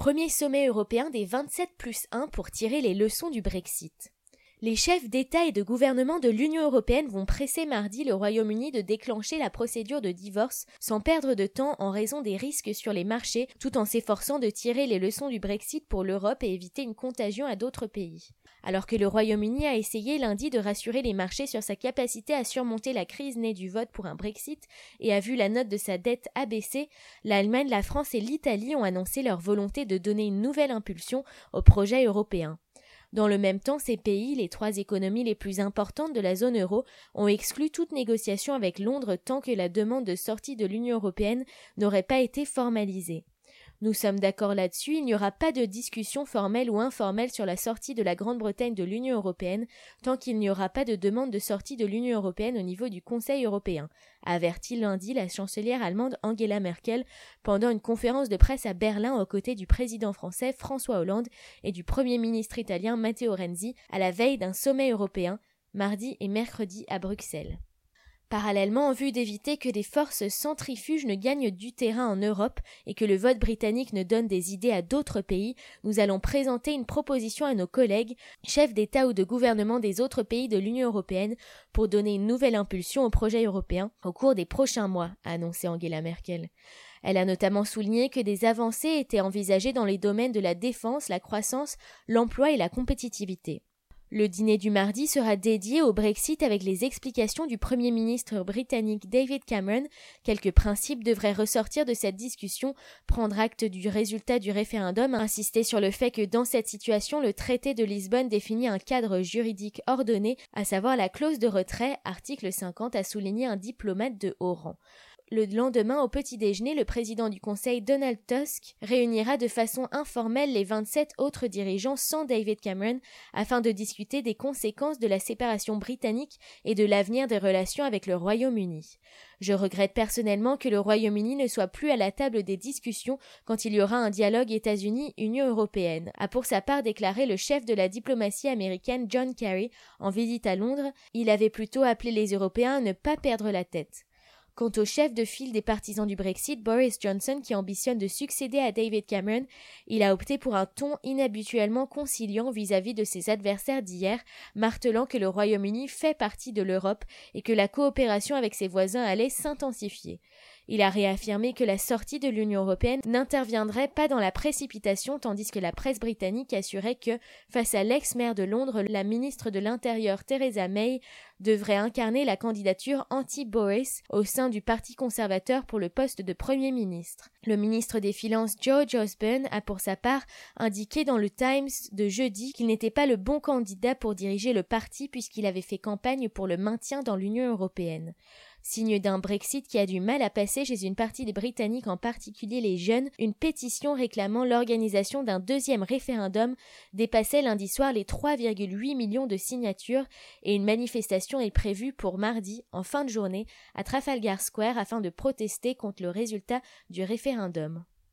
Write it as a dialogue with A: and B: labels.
A: Premier sommet européen des 27 plus 1 pour tirer les leçons du Brexit. Les chefs d'État et de gouvernement de l'Union européenne vont presser mardi le Royaume-Uni de déclencher la procédure de divorce sans perdre de temps en raison des risques sur les marchés, tout en s'efforçant de tirer les leçons du Brexit pour l'Europe et éviter une contagion à d'autres pays. Alors que le Royaume-Uni a essayé lundi de rassurer les marchés sur sa capacité à surmonter la crise née du vote pour un Brexit et a vu la note de sa dette abaisser, l'Allemagne, la France et l'Italie ont annoncé leur volonté de donner une nouvelle impulsion au projet européen. Dans le même temps, ces pays, les trois économies les plus importantes de la zone euro, ont exclu toute négociation avec Londres tant que la demande de sortie de l'Union européenne n'aurait pas été formalisée. Nous sommes d'accord là-dessus, il n'y aura pas de discussion formelle ou informelle sur la sortie de la Grande-Bretagne de l'Union européenne tant qu'il n'y aura pas de demande de sortie de l'Union européenne au niveau du Conseil européen, a averti lundi la chancelière allemande Angela Merkel pendant une conférence de presse à Berlin aux côtés du président français François Hollande et du premier ministre italien Matteo Renzi à la veille d'un sommet européen mardi et mercredi à Bruxelles. Parallèlement, en vue d'éviter que des forces centrifuges ne gagnent du terrain en Europe et que le vote britannique ne donne des idées à d'autres pays, nous allons présenter une proposition à nos collègues, chefs d'État ou de gouvernement des autres pays de l'Union européenne, pour donner une nouvelle impulsion au projet européen au cours des prochains mois, a annoncé Angela Merkel. Elle a notamment souligné que des avancées étaient envisagées dans les domaines de la défense, la croissance, l'emploi et la compétitivité. Le dîner du mardi sera dédié au Brexit avec les explications du Premier ministre britannique David Cameron. Quelques principes devraient ressortir de cette discussion, prendre acte du résultat du référendum, insister sur le fait que dans cette situation, le traité de Lisbonne définit un cadre juridique ordonné, à savoir la clause de retrait, article 50, a souligné un diplomate de haut rang. Le lendemain, au petit déjeuner, le président du Conseil, Donald Tusk, réunira de façon informelle les 27 autres dirigeants sans David Cameron afin de discuter des conséquences de la séparation britannique et de l'avenir des relations avec le Royaume-Uni. Je regrette personnellement que le Royaume-Uni ne soit plus à la table des discussions quand il y aura un dialogue États-Unis-Union européenne, a pour sa part déclaré le chef de la diplomatie américaine John Kerry en visite à Londres. Il avait plutôt appelé les Européens à ne pas perdre la tête. Quant au chef de file des partisans du Brexit, Boris Johnson, qui ambitionne de succéder à David Cameron, il a opté pour un ton inhabituellement conciliant vis-à-vis de ses adversaires d'hier, martelant que le Royaume-Uni fait partie de l'Europe et que la coopération avec ses voisins allait s'intensifier. Il a réaffirmé que la sortie de l'Union européenne n'interviendrait pas dans la précipitation tandis que la presse britannique assurait que, face à l'ex-maire de Londres, la ministre de l'Intérieur Theresa May devrait incarner la candidature anti-Boris au sein du Parti conservateur pour le poste de Premier ministre. Le ministre des Finances George Osborne a pour sa part indiqué dans le Times de jeudi qu'il n'était pas le bon candidat pour diriger le parti puisqu'il avait fait campagne pour le maintien dans l'Union européenne signe d'un Brexit qui a du mal à passer chez une partie des Britanniques, en particulier les jeunes, une pétition réclamant l'organisation d'un deuxième référendum dépassait lundi soir les 3,8 millions de signatures et une manifestation est prévue pour mardi, en fin de journée, à Trafalgar Square afin de protester contre le résultat du référendum.